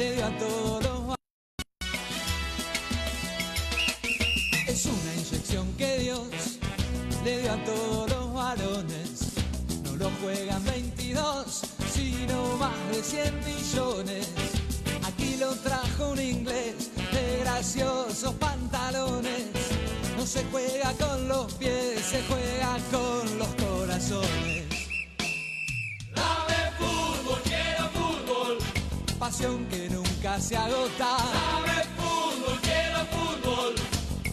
le dio a todos los Es una inyección que Dios le dio a todos los varones. No lo juegan 22, sino más de 100 millones. Aquí lo trajo un inglés de graciosos pantalones. No se juega con los pies, se juega con los Pasión que nunca se agota, Dame fútbol, quiero fútbol.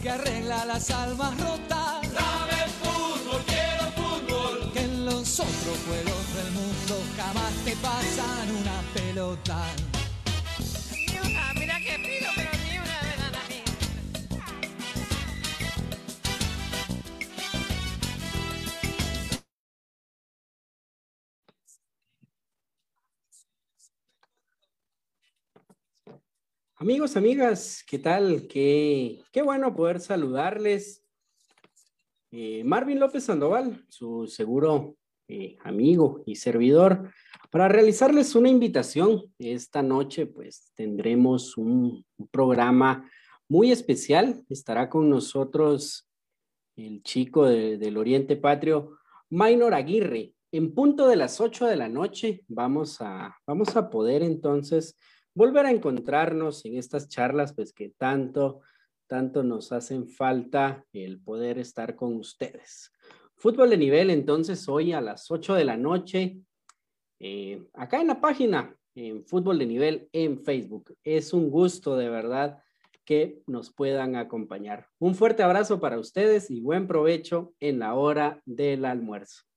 que arregla las almas rotas. Dame fútbol, quiero fútbol. Que en los otros juegos del mundo jamás te pasan una pelota. Amigos, amigas, ¿qué tal? Qué, qué bueno poder saludarles. Eh, Marvin López Sandoval, su seguro eh, amigo y servidor, para realizarles una invitación. Esta noche, pues, tendremos un, programa muy especial. Estará con nosotros el chico de- del Oriente Patrio, Maynor Aguirre. En punto de las 8 de la noche vamos a, vamos a poder entonces volver a encontrarnos en estas charlas, pues que tanto, tanto nos hacen falta el poder estar con ustedes. Fútbol de nivel, entonces, hoy a las 8 de la noche, eh, acá en la página, en Fútbol de nivel en Facebook. Es un gusto de verdad que nos puedan acompañar. Un fuerte abrazo para ustedes y buen provecho en la hora del almuerzo.